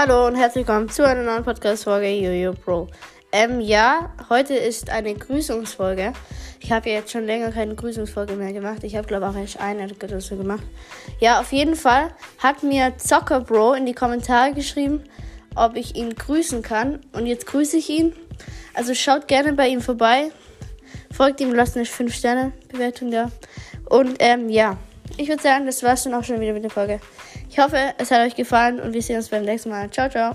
Hallo und herzlich willkommen zu einer neuen Podcast-Folge Jojo Pro. Ähm, ja, heute ist eine Grüßungsfolge. Ich habe ja jetzt schon länger keine Grüßungsfolge mehr gemacht. Ich habe, glaube ich, auch erst eine so gemacht. Ja, auf jeden Fall hat mir Zocker Bro in die Kommentare geschrieben, ob ich ihn grüßen kann. Und jetzt grüße ich ihn. Also schaut gerne bei ihm vorbei. Folgt ihm, lasst eine 5-Sterne-Bewertung da. Und ähm, ja, ich würde sagen, das war's dann auch schon wieder mit der Folge. Ich hoffe, es hat euch gefallen und wir sehen uns beim nächsten Mal. Ciao, ciao.